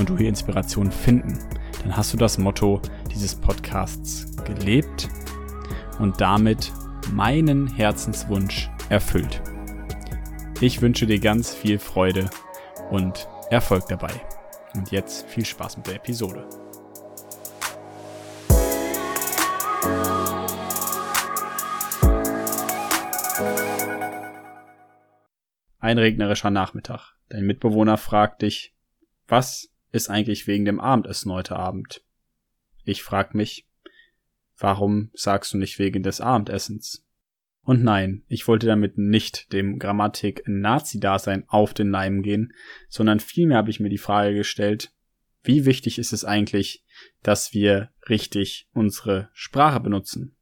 und du hier Inspiration finden, dann hast du das Motto dieses Podcasts gelebt und damit meinen Herzenswunsch erfüllt. Ich wünsche dir ganz viel Freude und Erfolg dabei. Und jetzt viel Spaß mit der Episode. Ein regnerischer Nachmittag. Dein Mitbewohner fragt dich, was ist eigentlich wegen dem Abendessen heute Abend? Ich frag mich, warum sagst du nicht wegen des Abendessens? Und nein, ich wollte damit nicht dem Grammatik-Nazi-Dasein auf den Leim gehen, sondern vielmehr habe ich mir die Frage gestellt, wie wichtig ist es eigentlich, dass wir richtig unsere Sprache benutzen?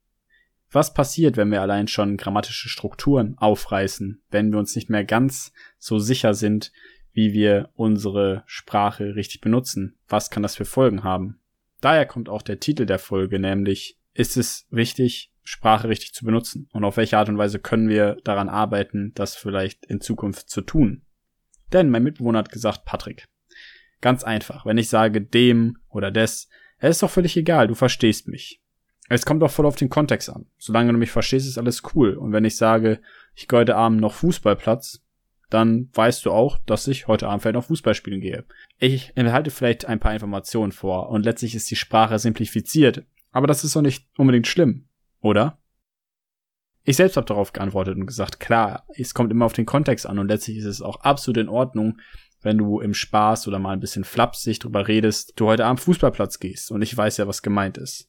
Was passiert, wenn wir allein schon grammatische Strukturen aufreißen, wenn wir uns nicht mehr ganz so sicher sind, wie wir unsere Sprache richtig benutzen? Was kann das für Folgen haben? Daher kommt auch der Titel der Folge, nämlich ist es wichtig, Sprache richtig zu benutzen? Und auf welche Art und Weise können wir daran arbeiten, das vielleicht in Zukunft zu tun? Denn mein Mitbewohner hat gesagt, Patrick, ganz einfach, wenn ich sage dem oder des, es ist doch völlig egal, du verstehst mich. Es kommt doch voll auf den Kontext an. Solange du mich verstehst, ist alles cool. Und wenn ich sage, ich gehe heute Abend noch Fußballplatz, dann weißt du auch, dass ich heute Abend vielleicht noch Fußball spielen gehe. Ich enthalte vielleicht ein paar Informationen vor und letztlich ist die Sprache simplifiziert. Aber das ist doch nicht unbedingt schlimm oder? Ich selbst habe darauf geantwortet und gesagt, klar, es kommt immer auf den Kontext an und letztlich ist es auch absolut in Ordnung, wenn du im Spaß oder mal ein bisschen flapsig drüber redest, du heute am Fußballplatz gehst und ich weiß ja, was gemeint ist.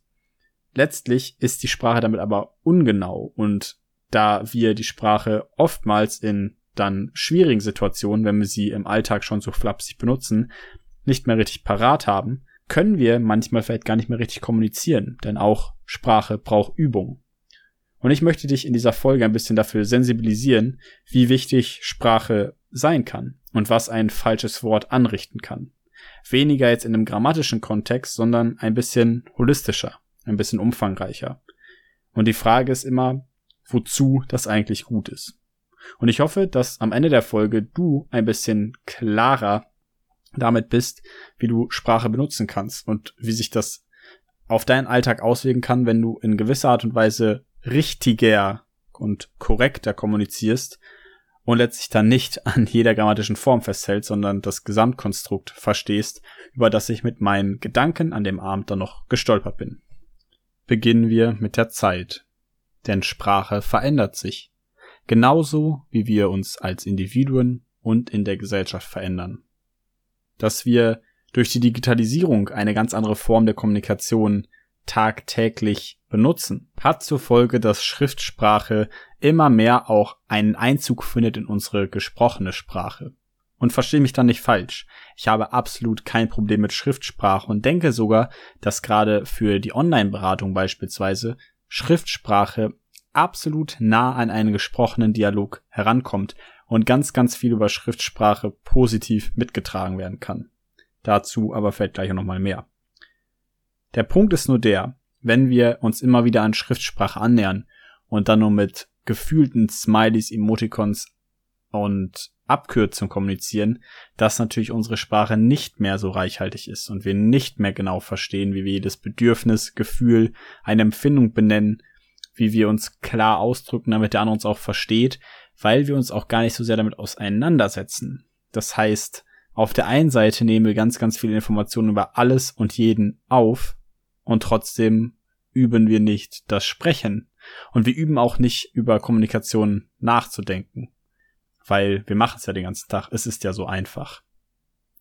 Letztlich ist die Sprache damit aber ungenau und da wir die Sprache oftmals in dann schwierigen Situationen, wenn wir sie im Alltag schon so flapsig benutzen, nicht mehr richtig parat haben, können wir manchmal vielleicht gar nicht mehr richtig kommunizieren, denn auch Sprache braucht Übung. Und ich möchte dich in dieser Folge ein bisschen dafür sensibilisieren, wie wichtig Sprache sein kann und was ein falsches Wort anrichten kann. Weniger jetzt in einem grammatischen Kontext, sondern ein bisschen holistischer, ein bisschen umfangreicher. Und die Frage ist immer, wozu das eigentlich gut ist. Und ich hoffe, dass am Ende der Folge du ein bisschen klarer damit bist, wie du Sprache benutzen kannst und wie sich das auf deinen Alltag auswirken kann, wenn du in gewisser Art und Weise richtiger und korrekter kommunizierst und letztlich dann nicht an jeder grammatischen Form festhält, sondern das Gesamtkonstrukt verstehst, über das ich mit meinen Gedanken an dem Abend dann noch gestolpert bin. Beginnen wir mit der Zeit. Denn Sprache verändert sich. Genauso wie wir uns als Individuen und in der Gesellschaft verändern dass wir durch die Digitalisierung eine ganz andere Form der Kommunikation tagtäglich benutzen, hat zur Folge, dass Schriftsprache immer mehr auch einen Einzug findet in unsere gesprochene Sprache. Und verstehe mich dann nicht falsch. Ich habe absolut kein Problem mit Schriftsprache und denke sogar, dass gerade für die Online-Beratung beispielsweise Schriftsprache absolut nah an einen gesprochenen Dialog herankommt und ganz, ganz viel über Schriftsprache positiv mitgetragen werden kann. Dazu aber vielleicht gleich noch mal mehr. Der Punkt ist nur der, wenn wir uns immer wieder an Schriftsprache annähern und dann nur mit gefühlten Smileys, Emoticons und Abkürzungen kommunizieren, dass natürlich unsere Sprache nicht mehr so reichhaltig ist und wir nicht mehr genau verstehen, wie wir jedes Bedürfnis, Gefühl, eine Empfindung benennen, wie wir uns klar ausdrücken, damit der andere uns auch versteht, weil wir uns auch gar nicht so sehr damit auseinandersetzen. Das heißt, auf der einen Seite nehmen wir ganz, ganz viele Informationen über alles und jeden auf und trotzdem üben wir nicht das Sprechen. Und wir üben auch nicht über Kommunikation nachzudenken. Weil wir machen es ja den ganzen Tag. Es ist ja so einfach.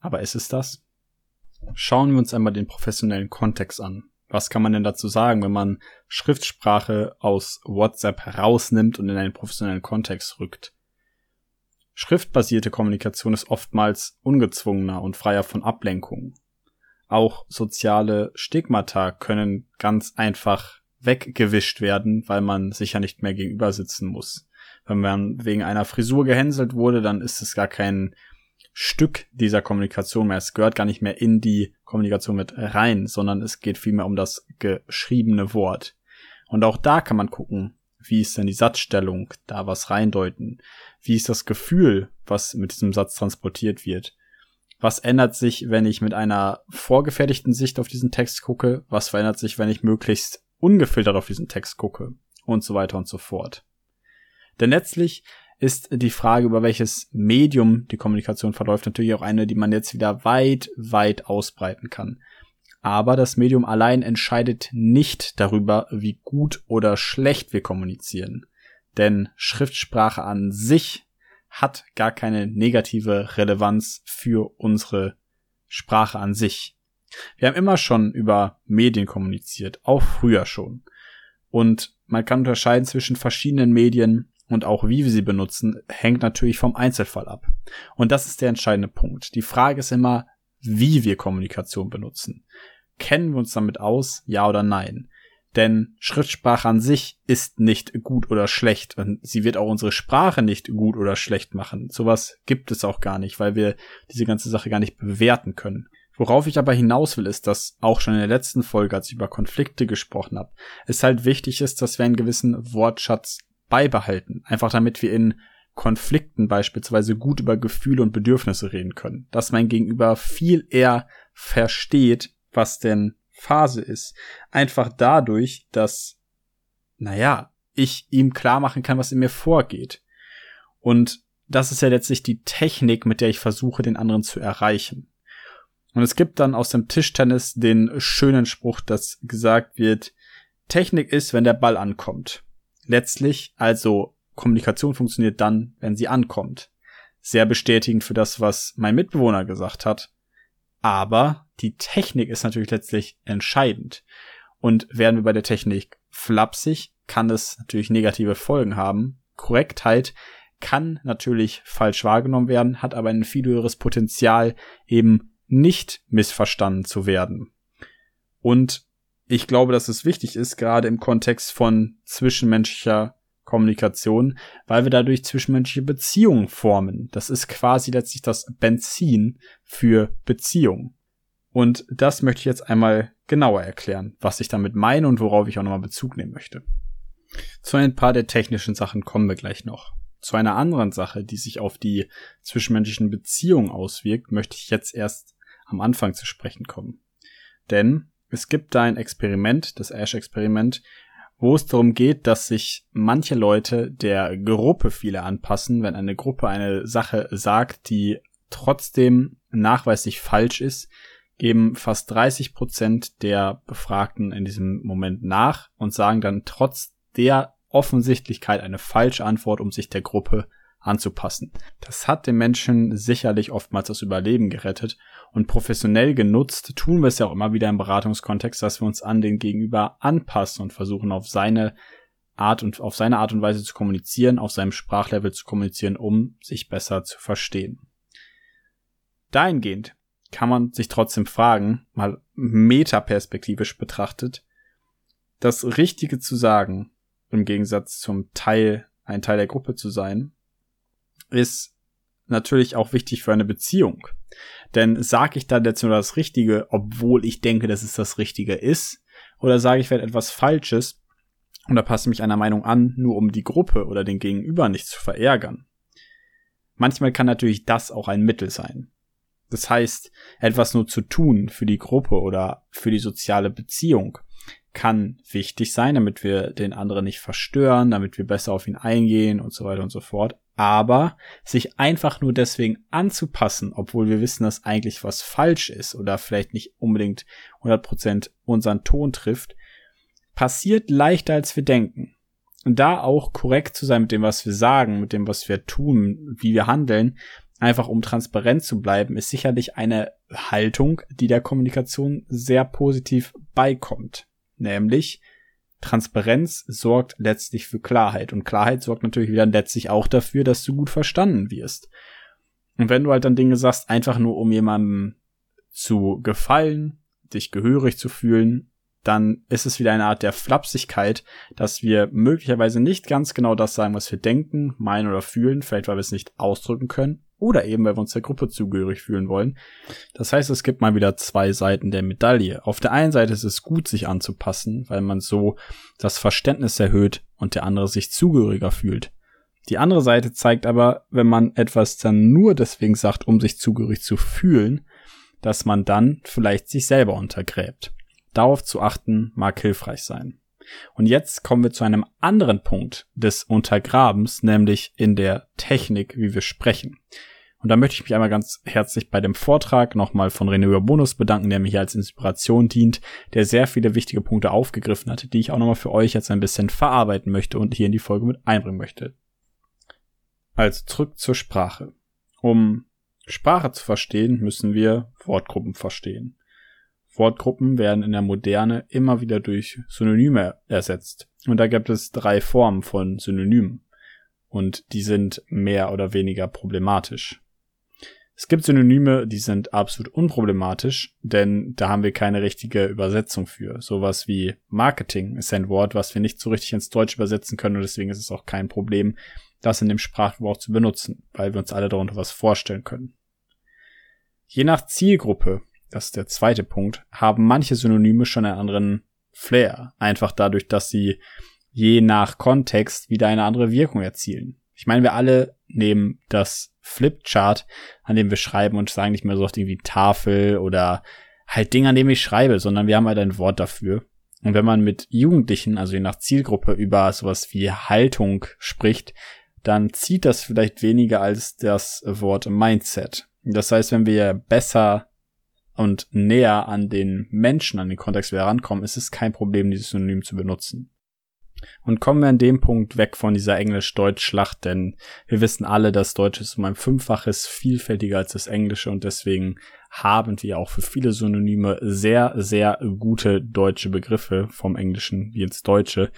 Aber ist es das? Schauen wir uns einmal den professionellen Kontext an. Was kann man denn dazu sagen, wenn man Schriftsprache aus WhatsApp herausnimmt und in einen professionellen Kontext rückt? Schriftbasierte Kommunikation ist oftmals ungezwungener und freier von Ablenkungen. auch soziale Stigmata können ganz einfach weggewischt werden, weil man sich ja nicht mehr gegenüber sitzen muss. Wenn man wegen einer Frisur gehänselt wurde, dann ist es gar kein Stück dieser Kommunikation mehr. Es gehört gar nicht mehr in die Kommunikation mit rein, sondern es geht vielmehr um das geschriebene Wort. Und auch da kann man gucken, wie ist denn die Satzstellung, da was reindeuten. Wie ist das Gefühl, was mit diesem Satz transportiert wird? Was ändert sich, wenn ich mit einer vorgefertigten Sicht auf diesen Text gucke? Was verändert sich, wenn ich möglichst ungefiltert auf diesen Text gucke? Und so weiter und so fort. Denn letztlich ist die Frage, über welches Medium die Kommunikation verläuft, natürlich auch eine, die man jetzt wieder weit, weit ausbreiten kann. Aber das Medium allein entscheidet nicht darüber, wie gut oder schlecht wir kommunizieren. Denn Schriftsprache an sich hat gar keine negative Relevanz für unsere Sprache an sich. Wir haben immer schon über Medien kommuniziert, auch früher schon. Und man kann unterscheiden zwischen verschiedenen Medien und auch wie wir sie benutzen, hängt natürlich vom Einzelfall ab. Und das ist der entscheidende Punkt. Die Frage ist immer, wie wir Kommunikation benutzen. Kennen wir uns damit aus, ja oder nein? Denn Schriftsprache an sich ist nicht gut oder schlecht und sie wird auch unsere Sprache nicht gut oder schlecht machen. Sowas gibt es auch gar nicht, weil wir diese ganze Sache gar nicht bewerten können. Worauf ich aber hinaus will, ist, dass auch schon in der letzten Folge, als ich über Konflikte gesprochen habe, es halt wichtig ist, dass wir einen gewissen Wortschatz beibehalten. Einfach damit wir in Konflikten beispielsweise gut über Gefühle und Bedürfnisse reden können. Dass mein Gegenüber viel eher versteht, was denn Phase ist. Einfach dadurch, dass, naja, ich ihm klar machen kann, was in mir vorgeht. Und das ist ja letztlich die Technik, mit der ich versuche, den anderen zu erreichen. Und es gibt dann aus dem Tischtennis den schönen Spruch, dass gesagt wird, Technik ist, wenn der Ball ankommt. Letztlich also Kommunikation funktioniert dann, wenn sie ankommt. Sehr bestätigend für das, was mein Mitbewohner gesagt hat. Aber die Technik ist natürlich letztlich entscheidend. Und werden wir bei der Technik flapsig, kann es natürlich negative Folgen haben. Korrektheit kann natürlich falsch wahrgenommen werden, hat aber ein viel höheres Potenzial, eben nicht missverstanden zu werden. Und ich glaube, dass es wichtig ist, gerade im Kontext von zwischenmenschlicher Kommunikation, weil wir dadurch zwischenmenschliche Beziehungen formen. Das ist quasi letztlich das Benzin für Beziehungen. Und das möchte ich jetzt einmal genauer erklären, was ich damit meine und worauf ich auch nochmal Bezug nehmen möchte. Zu ein paar der technischen Sachen kommen wir gleich noch. Zu einer anderen Sache, die sich auf die zwischenmenschlichen Beziehungen auswirkt, möchte ich jetzt erst am Anfang zu sprechen kommen. Denn es gibt da ein Experiment, das Ash-Experiment, wo es darum geht, dass sich manche Leute der Gruppe viele anpassen, wenn eine Gruppe eine Sache sagt, die trotzdem nachweislich falsch ist, geben fast 30 Prozent der Befragten in diesem Moment nach und sagen dann trotz der Offensichtlichkeit eine falsche Antwort, um sich der Gruppe anzupassen. Das hat den Menschen sicherlich oftmals das Überleben gerettet und professionell genutzt tun wir es ja auch immer wieder im Beratungskontext, dass wir uns an den Gegenüber anpassen und versuchen auf seine Art und auf seine Art und Weise zu kommunizieren, auf seinem Sprachlevel zu kommunizieren, um sich besser zu verstehen. Dahingehend kann man sich trotzdem fragen, mal metaperspektivisch betrachtet, das Richtige zu sagen, im Gegensatz zum Teil, ein Teil der Gruppe zu sein, ist natürlich auch wichtig für eine Beziehung. Denn sage ich dann jetzt nur das Richtige, obwohl ich denke, dass es das Richtige ist, oder sage ich vielleicht etwas Falsches und da passe mich einer Meinung an, nur um die Gruppe oder den Gegenüber nicht zu verärgern. Manchmal kann natürlich das auch ein Mittel sein. Das heißt, etwas nur zu tun für die Gruppe oder für die soziale Beziehung kann wichtig sein, damit wir den anderen nicht verstören, damit wir besser auf ihn eingehen und so weiter und so fort aber sich einfach nur deswegen anzupassen, obwohl wir wissen, dass eigentlich was falsch ist oder vielleicht nicht unbedingt 100% unseren Ton trifft, passiert leichter als wir denken. Und da auch korrekt zu sein mit dem, was wir sagen, mit dem, was wir tun, wie wir handeln, einfach um transparent zu bleiben, ist sicherlich eine Haltung, die der Kommunikation sehr positiv beikommt. Nämlich, Transparenz sorgt letztlich für Klarheit und Klarheit sorgt natürlich wieder letztlich auch dafür, dass du gut verstanden wirst. Und wenn du halt dann Dinge sagst, einfach nur um jemandem zu gefallen dich gehörig zu fühlen, dann ist es wieder eine Art der Flapsigkeit, dass wir möglicherweise nicht ganz genau das sagen, was wir denken, meinen oder fühlen, vielleicht weil wir es nicht ausdrücken können oder eben weil wir uns der Gruppe zugehörig fühlen wollen. Das heißt, es gibt mal wieder zwei Seiten der Medaille. Auf der einen Seite ist es gut, sich anzupassen, weil man so das Verständnis erhöht und der andere sich zugehöriger fühlt. Die andere Seite zeigt aber, wenn man etwas dann nur deswegen sagt, um sich zugehörig zu fühlen, dass man dann vielleicht sich selber untergräbt. Darauf zu achten mag hilfreich sein. Und jetzt kommen wir zu einem anderen Punkt des Untergrabens, nämlich in der Technik, wie wir sprechen. Und da möchte ich mich einmal ganz herzlich bei dem Vortrag nochmal von René Bonus bedanken, der mir hier als Inspiration dient, der sehr viele wichtige Punkte aufgegriffen hat, die ich auch nochmal für euch jetzt ein bisschen verarbeiten möchte und hier in die Folge mit einbringen möchte. Also zurück zur Sprache. Um Sprache zu verstehen, müssen wir Wortgruppen verstehen. Wortgruppen werden in der Moderne immer wieder durch Synonyme ersetzt. Und da gibt es drei Formen von Synonymen. Und die sind mehr oder weniger problematisch. Es gibt Synonyme, die sind absolut unproblematisch, denn da haben wir keine richtige Übersetzung für. Sowas wie Marketing ist ein Wort, was wir nicht so richtig ins Deutsch übersetzen können und deswegen ist es auch kein Problem, das in dem Sprachgebrauch zu benutzen, weil wir uns alle darunter was vorstellen können. Je nach Zielgruppe das ist der zweite Punkt, haben manche Synonyme schon einen anderen Flair. Einfach dadurch, dass sie je nach Kontext wieder eine andere Wirkung erzielen. Ich meine, wir alle nehmen das Flipchart, an dem wir schreiben und sagen nicht mehr so oft irgendwie Tafel oder halt Ding, an dem ich schreibe, sondern wir haben halt ein Wort dafür. Und wenn man mit Jugendlichen, also je nach Zielgruppe, über sowas wie Haltung spricht, dann zieht das vielleicht weniger als das Wort Mindset. Das heißt, wenn wir besser und näher an den Menschen, an den Kontext wir herankommen, ist es kein Problem, dieses Synonym zu benutzen. Und kommen wir an dem Punkt weg von dieser Englisch-Deutsch-Schlacht, denn wir wissen alle, dass Deutsch ist um ein Fünffaches vielfältiger als das Englische und deswegen haben wir auch für viele Synonyme sehr, sehr gute deutsche Begriffe vom Englischen wie ins Deutsche.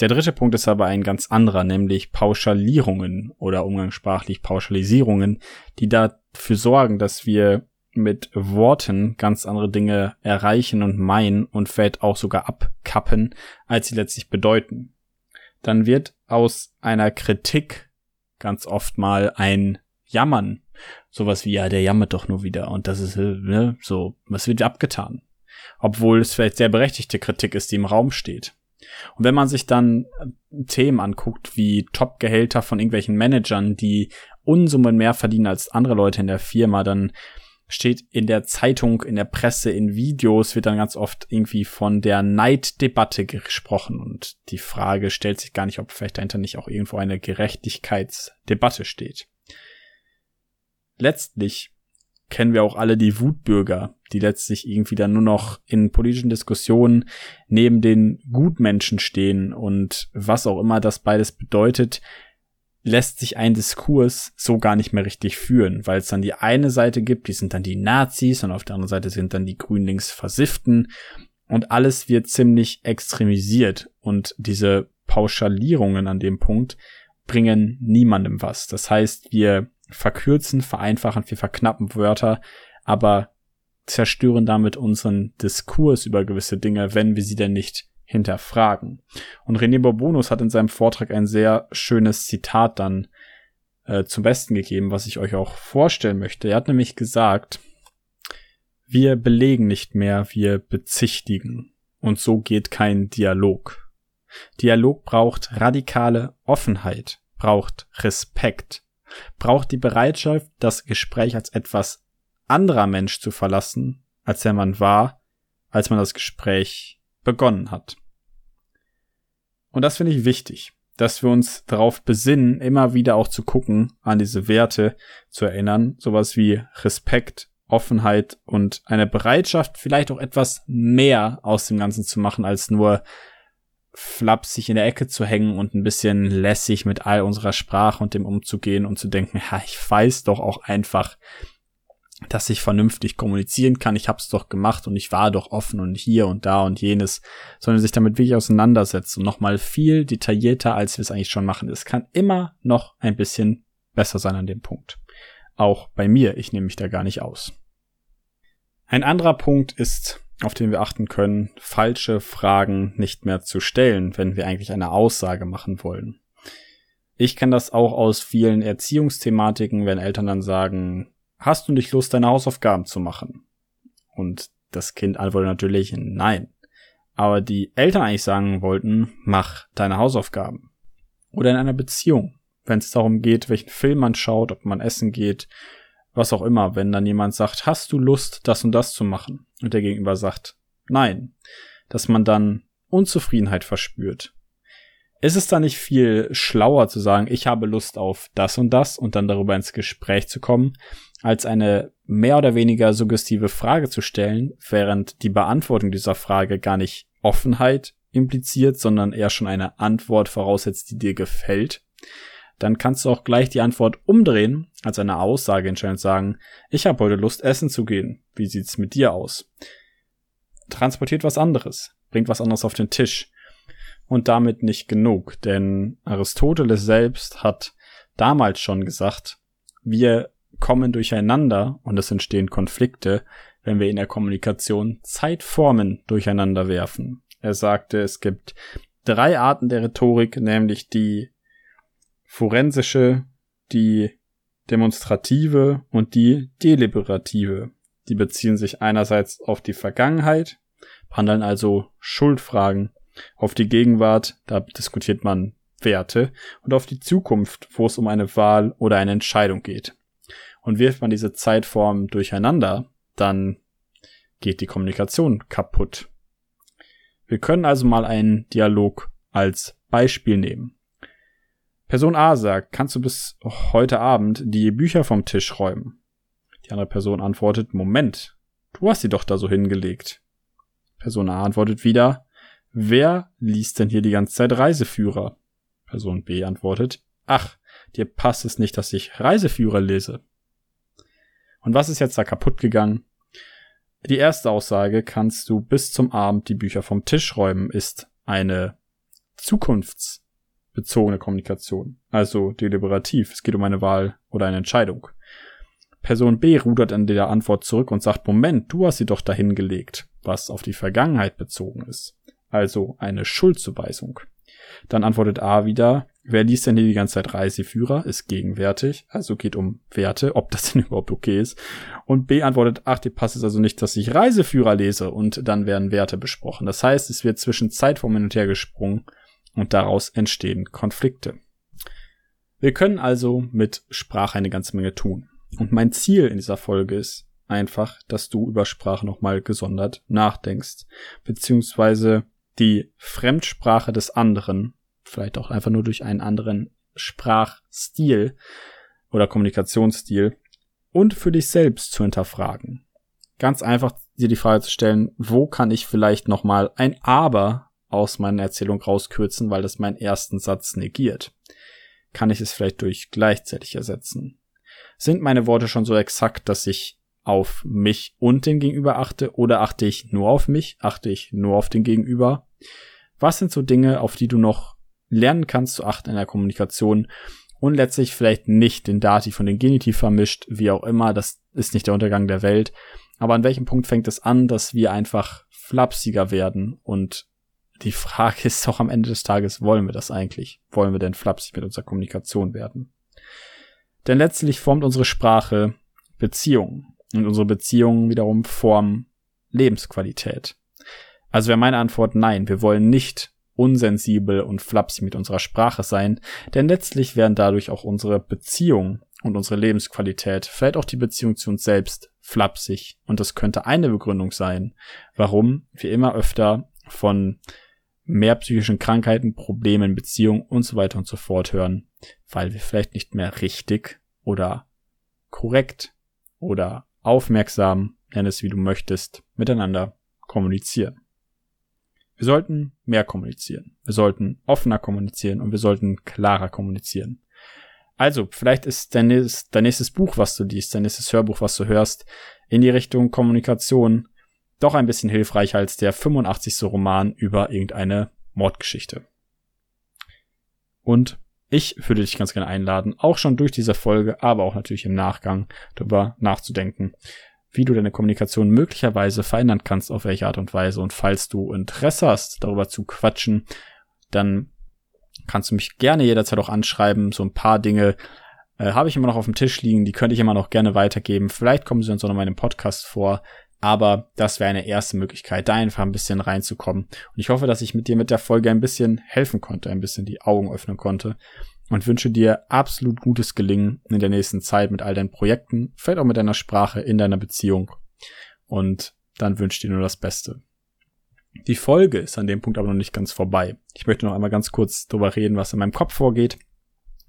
Der dritte Punkt ist aber ein ganz anderer, nämlich Pauschalierungen oder umgangssprachlich Pauschalisierungen, die dafür sorgen, dass wir mit Worten ganz andere Dinge erreichen und meinen und vielleicht auch sogar abkappen, als sie letztlich bedeuten. Dann wird aus einer Kritik ganz oft mal ein Jammern. Sowas wie, ja, der jammert doch nur wieder. Und das ist, ne, so, was wird abgetan? Obwohl es vielleicht sehr berechtigte Kritik ist, die im Raum steht. Und wenn man sich dann äh, Themen anguckt, wie Top-Gehälter von irgendwelchen Managern, die Unsummen mehr verdienen als andere Leute in der Firma, dann steht in der Zeitung, in der Presse, in Videos wird dann ganz oft irgendwie von der Neiddebatte gesprochen und die Frage stellt sich gar nicht, ob vielleicht dahinter nicht auch irgendwo eine Gerechtigkeitsdebatte steht. Letztlich kennen wir auch alle die Wutbürger, die letztlich irgendwie dann nur noch in politischen Diskussionen neben den Gutmenschen stehen und was auch immer das beides bedeutet, lässt sich ein Diskurs so gar nicht mehr richtig führen, weil es dann die eine Seite gibt, die sind dann die Nazis und auf der anderen Seite sind dann die Grünlings Versifften und alles wird ziemlich extremisiert und diese Pauschalierungen an dem Punkt bringen niemandem was. Das heißt, wir verkürzen, vereinfachen, wir verknappen Wörter, aber zerstören damit unseren Diskurs über gewisse Dinge, wenn wir sie denn nicht hinterfragen. Und René Bourbonus hat in seinem Vortrag ein sehr schönes Zitat dann äh, zum Besten gegeben, was ich euch auch vorstellen möchte. Er hat nämlich gesagt, wir belegen nicht mehr, wir bezichtigen. Und so geht kein Dialog. Dialog braucht radikale Offenheit, braucht Respekt, braucht die Bereitschaft, das Gespräch als etwas anderer Mensch zu verlassen, als der man war, als man das Gespräch begonnen hat. Und das finde ich wichtig, dass wir uns darauf besinnen, immer wieder auch zu gucken, an diese Werte zu erinnern, sowas wie Respekt, Offenheit und eine Bereitschaft, vielleicht auch etwas mehr aus dem Ganzen zu machen, als nur flapsig in der Ecke zu hängen und ein bisschen lässig mit all unserer Sprache und dem umzugehen und zu denken, ja, ich weiß doch auch einfach, dass ich vernünftig kommunizieren kann. Ich habe es doch gemacht und ich war doch offen und hier und da und jenes, sondern sich damit wirklich auseinandersetzt und nochmal viel detaillierter, als wir es eigentlich schon machen. Es kann immer noch ein bisschen besser sein an dem Punkt. Auch bei mir, ich nehme mich da gar nicht aus. Ein anderer Punkt ist auf den wir achten können, falsche Fragen nicht mehr zu stellen, wenn wir eigentlich eine Aussage machen wollen. Ich kenne das auch aus vielen Erziehungsthematiken, wenn Eltern dann sagen, hast du nicht Lust, deine Hausaufgaben zu machen? Und das Kind antwortet natürlich nein. Aber die Eltern eigentlich sagen wollten, mach deine Hausaufgaben. Oder in einer Beziehung, wenn es darum geht, welchen Film man schaut, ob man essen geht, was auch immer, wenn dann jemand sagt, hast du Lust, das und das zu machen? Und der Gegenüber sagt, nein, dass man dann Unzufriedenheit verspürt. Ist es da nicht viel schlauer zu sagen, ich habe Lust auf das und das und dann darüber ins Gespräch zu kommen, als eine mehr oder weniger suggestive Frage zu stellen, während die Beantwortung dieser Frage gar nicht Offenheit impliziert, sondern eher schon eine Antwort voraussetzt, die dir gefällt? dann kannst du auch gleich die Antwort umdrehen, als eine Aussage entscheidend sagen, ich habe heute Lust, essen zu gehen. Wie sieht's mit dir aus? Transportiert was anderes, bringt was anderes auf den Tisch. Und damit nicht genug, denn Aristoteles selbst hat damals schon gesagt, wir kommen durcheinander und es entstehen Konflikte, wenn wir in der Kommunikation Zeitformen durcheinander werfen. Er sagte, es gibt drei Arten der Rhetorik, nämlich die forensische, die demonstrative und die deliberative. Die beziehen sich einerseits auf die Vergangenheit, behandeln also Schuldfragen, auf die Gegenwart, da diskutiert man Werte, und auf die Zukunft, wo es um eine Wahl oder eine Entscheidung geht. Und wirft man diese Zeitformen durcheinander, dann geht die Kommunikation kaputt. Wir können also mal einen Dialog als Beispiel nehmen. Person A sagt, kannst du bis heute Abend die Bücher vom Tisch räumen? Die andere Person antwortet, Moment, du hast sie doch da so hingelegt. Person A antwortet wieder, wer liest denn hier die ganze Zeit Reiseführer? Person B antwortet, ach, dir passt es nicht, dass ich Reiseführer lese. Und was ist jetzt da kaputt gegangen? Die erste Aussage, kannst du bis zum Abend die Bücher vom Tisch räumen, ist eine Zukunfts- bezogene Kommunikation, also deliberativ. Es geht um eine Wahl oder eine Entscheidung. Person B rudert an der Antwort zurück und sagt, Moment, du hast sie doch dahin gelegt, was auf die Vergangenheit bezogen ist. Also eine Schuldzuweisung. Dann antwortet A wieder, wer liest denn hier die ganze Zeit Reiseführer, ist gegenwärtig, also geht um Werte, ob das denn überhaupt okay ist. Und B antwortet, ach, dir passt es also nicht, dass ich Reiseführer lese und dann werden Werte besprochen. Das heißt, es wird zwischen Zeitform hin und her gesprungen und daraus entstehen Konflikte. Wir können also mit Sprache eine ganze Menge tun. Und mein Ziel in dieser Folge ist einfach, dass du über Sprache nochmal gesondert nachdenkst, beziehungsweise die Fremdsprache des anderen, vielleicht auch einfach nur durch einen anderen Sprachstil oder Kommunikationsstil und für dich selbst zu hinterfragen. Ganz einfach dir die Frage zu stellen, wo kann ich vielleicht nochmal ein Aber aus meiner Erzählung rauskürzen, weil das meinen ersten Satz negiert. Kann ich es vielleicht durch gleichzeitig ersetzen? Sind meine Worte schon so exakt, dass ich auf mich und den Gegenüber achte oder achte ich nur auf mich, achte ich nur auf den Gegenüber? Was sind so Dinge, auf die du noch lernen kannst zu achten in der Kommunikation und letztlich vielleicht nicht den Dativ und den Genitiv vermischt, wie auch immer, das ist nicht der Untergang der Welt. Aber an welchem Punkt fängt es an, dass wir einfach flapsiger werden und die Frage ist doch am Ende des Tages, wollen wir das eigentlich? Wollen wir denn flapsig mit unserer Kommunikation werden? Denn letztlich formt unsere Sprache Beziehungen. Und unsere Beziehungen wiederum formen Lebensqualität. Also wäre meine Antwort nein, wir wollen nicht unsensibel und flapsig mit unserer Sprache sein, denn letztlich werden dadurch auch unsere Beziehungen und unsere Lebensqualität, vielleicht auch die Beziehung zu uns selbst, flapsig. Und das könnte eine Begründung sein, warum wir immer öfter von mehr psychischen Krankheiten, Problemen, Beziehungen und so weiter und so fort hören, weil wir vielleicht nicht mehr richtig oder korrekt oder aufmerksam, nenn es wie du möchtest, miteinander kommunizieren. Wir sollten mehr kommunizieren. Wir sollten offener kommunizieren und wir sollten klarer kommunizieren. Also, vielleicht ist dein dein nächstes Buch, was du liest, dein nächstes Hörbuch, was du hörst, in die Richtung Kommunikation doch ein bisschen hilfreicher als der 85. Roman über irgendeine Mordgeschichte. Und ich würde dich ganz gerne einladen, auch schon durch diese Folge, aber auch natürlich im Nachgang darüber nachzudenken. wie du deine Kommunikation möglicherweise verändern kannst, auf welche Art und Weise. Und falls du Interesse hast, darüber zu quatschen, dann kannst du mich gerne jederzeit auch anschreiben. So ein paar Dinge äh, habe ich immer noch auf dem Tisch liegen, die könnte ich immer noch gerne weitergeben. Vielleicht kommen sie uns auch noch in einem Podcast vor. Aber das wäre eine erste Möglichkeit, da einfach ein bisschen reinzukommen. Und ich hoffe, dass ich mit dir mit der Folge ein bisschen helfen konnte, ein bisschen die Augen öffnen konnte. Und wünsche dir absolut gutes Gelingen in der nächsten Zeit mit all deinen Projekten, vielleicht auch mit deiner Sprache in deiner Beziehung. Und dann wünsche dir nur das Beste. Die Folge ist an dem Punkt aber noch nicht ganz vorbei. Ich möchte noch einmal ganz kurz darüber reden, was in meinem Kopf vorgeht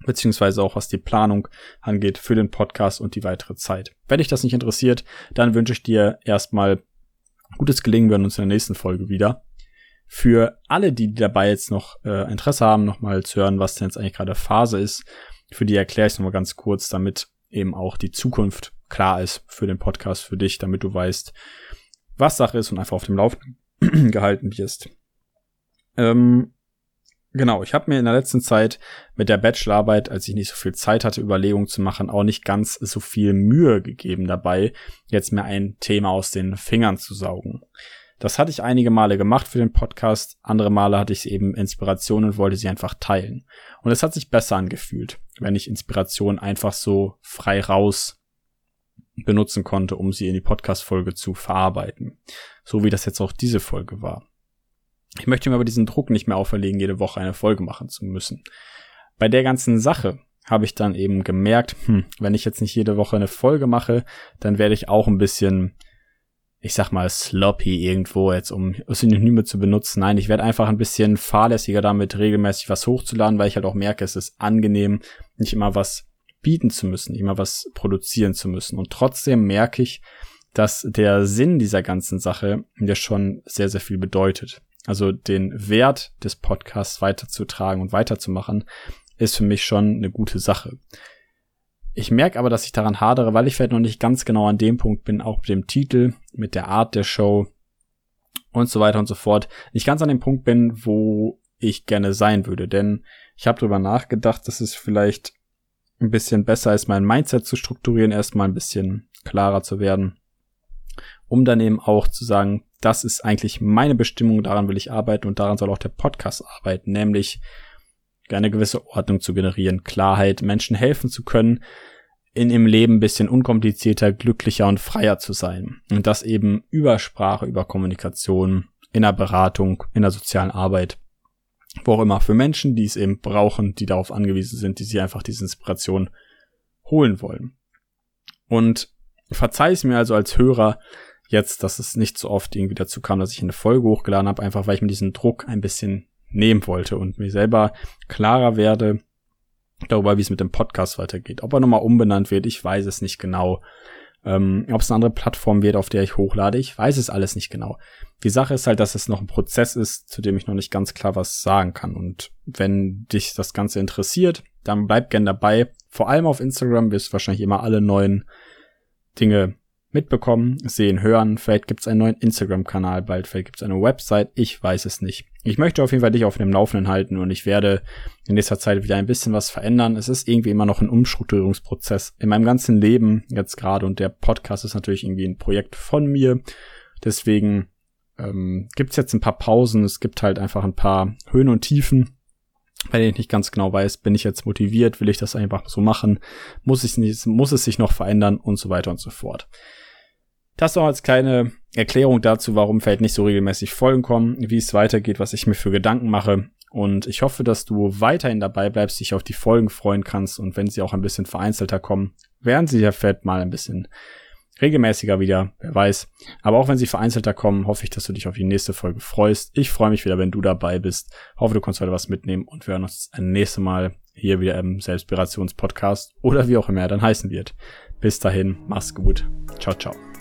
beziehungsweise auch was die Planung angeht für den Podcast und die weitere Zeit. Wenn dich das nicht interessiert, dann wünsche ich dir erstmal gutes Gelingen. Wir hören uns in der nächsten Folge wieder. Für alle, die dabei jetzt noch äh, Interesse haben, nochmal zu hören, was denn jetzt eigentlich gerade Phase ist, für die erkläre ich es nochmal ganz kurz, damit eben auch die Zukunft klar ist für den Podcast, für dich, damit du weißt, was Sache ist und einfach auf dem Laufenden gehalten wirst. Ähm, Genau, ich habe mir in der letzten Zeit mit der Bachelorarbeit, als ich nicht so viel Zeit hatte, Überlegungen zu machen, auch nicht ganz so viel Mühe gegeben dabei, jetzt mir ein Thema aus den Fingern zu saugen. Das hatte ich einige Male gemacht für den Podcast, andere Male hatte ich eben Inspiration und wollte sie einfach teilen. Und es hat sich besser angefühlt, wenn ich Inspiration einfach so frei raus benutzen konnte, um sie in die Podcast-Folge zu verarbeiten. So wie das jetzt auch diese Folge war. Ich möchte mir aber diesen Druck nicht mehr auferlegen, jede Woche eine Folge machen zu müssen. Bei der ganzen Sache habe ich dann eben gemerkt, hm, wenn ich jetzt nicht jede Woche eine Folge mache, dann werde ich auch ein bisschen, ich sag mal, sloppy irgendwo, jetzt um Synonyme zu benutzen. Nein, ich werde einfach ein bisschen fahrlässiger damit, regelmäßig was hochzuladen, weil ich halt auch merke, es ist angenehm, nicht immer was bieten zu müssen, immer was produzieren zu müssen. Und trotzdem merke ich, dass der Sinn dieser ganzen Sache mir schon sehr, sehr viel bedeutet also den Wert des Podcasts weiterzutragen und weiterzumachen, ist für mich schon eine gute Sache. Ich merke aber, dass ich daran hadere, weil ich vielleicht noch nicht ganz genau an dem Punkt bin, auch mit dem Titel, mit der Art der Show und so weiter und so fort, nicht ganz an dem Punkt bin, wo ich gerne sein würde. Denn ich habe darüber nachgedacht, dass es vielleicht ein bisschen besser ist, mein Mindset zu strukturieren, erstmal ein bisschen klarer zu werden, um dann eben auch zu sagen, das ist eigentlich meine Bestimmung, daran will ich arbeiten und daran soll auch der Podcast arbeiten, nämlich eine gewisse Ordnung zu generieren, Klarheit, Menschen helfen zu können, in ihrem Leben ein bisschen unkomplizierter, glücklicher und freier zu sein. Und das eben über Sprache, über Kommunikation, in der Beratung, in der sozialen Arbeit, wo auch immer, für Menschen, die es eben brauchen, die darauf angewiesen sind, die sich einfach diese Inspiration holen wollen. Und verzeih es mir also als Hörer, jetzt, dass es nicht so oft irgendwie dazu kam, dass ich eine Folge hochgeladen habe, einfach weil ich mir diesen Druck ein bisschen nehmen wollte und mir selber klarer werde darüber, wie es mit dem Podcast weitergeht. Ob er nochmal umbenannt wird, ich weiß es nicht genau. Ähm, Ob es eine andere Plattform wird, auf der ich hochlade, ich weiß es alles nicht genau. Die Sache ist halt, dass es noch ein Prozess ist, zu dem ich noch nicht ganz klar was sagen kann. Und wenn dich das Ganze interessiert, dann bleib gern dabei. Vor allem auf Instagram wirst du wahrscheinlich immer alle neuen Dinge mitbekommen, sehen, hören. Vielleicht gibt es einen neuen Instagram-Kanal bald, vielleicht gibt es eine Website, ich weiß es nicht. Ich möchte auf jeden Fall dich auf dem Laufenden halten und ich werde in nächster Zeit wieder ein bisschen was verändern. Es ist irgendwie immer noch ein Umstrukturierungsprozess in meinem ganzen Leben jetzt gerade und der Podcast ist natürlich irgendwie ein Projekt von mir. Deswegen ähm, gibt jetzt ein paar Pausen, es gibt halt einfach ein paar Höhen und Tiefen bei denen ich nicht ganz genau weiß, bin ich jetzt motiviert, will ich das einfach so machen, muss ich muss es sich noch verändern und so weiter und so fort. Das noch als kleine Erklärung dazu, warum vielleicht nicht so regelmäßig Folgen kommen, wie es weitergeht, was ich mir für Gedanken mache. Und ich hoffe, dass du weiterhin dabei bleibst, dich auf die Folgen freuen kannst und wenn sie auch ein bisschen vereinzelter kommen, werden sie ja vielleicht mal ein bisschen regelmäßiger wieder, wer weiß. Aber auch wenn sie vereinzelter kommen, hoffe ich, dass du dich auf die nächste Folge freust. Ich freue mich wieder, wenn du dabei bist. Hoffe, du kannst heute was mitnehmen und wir hören uns ein nächstes Mal hier wieder im Selbstberationspodcast oder wie auch immer er dann heißen wird. Bis dahin, mach's gut. Ciao, ciao.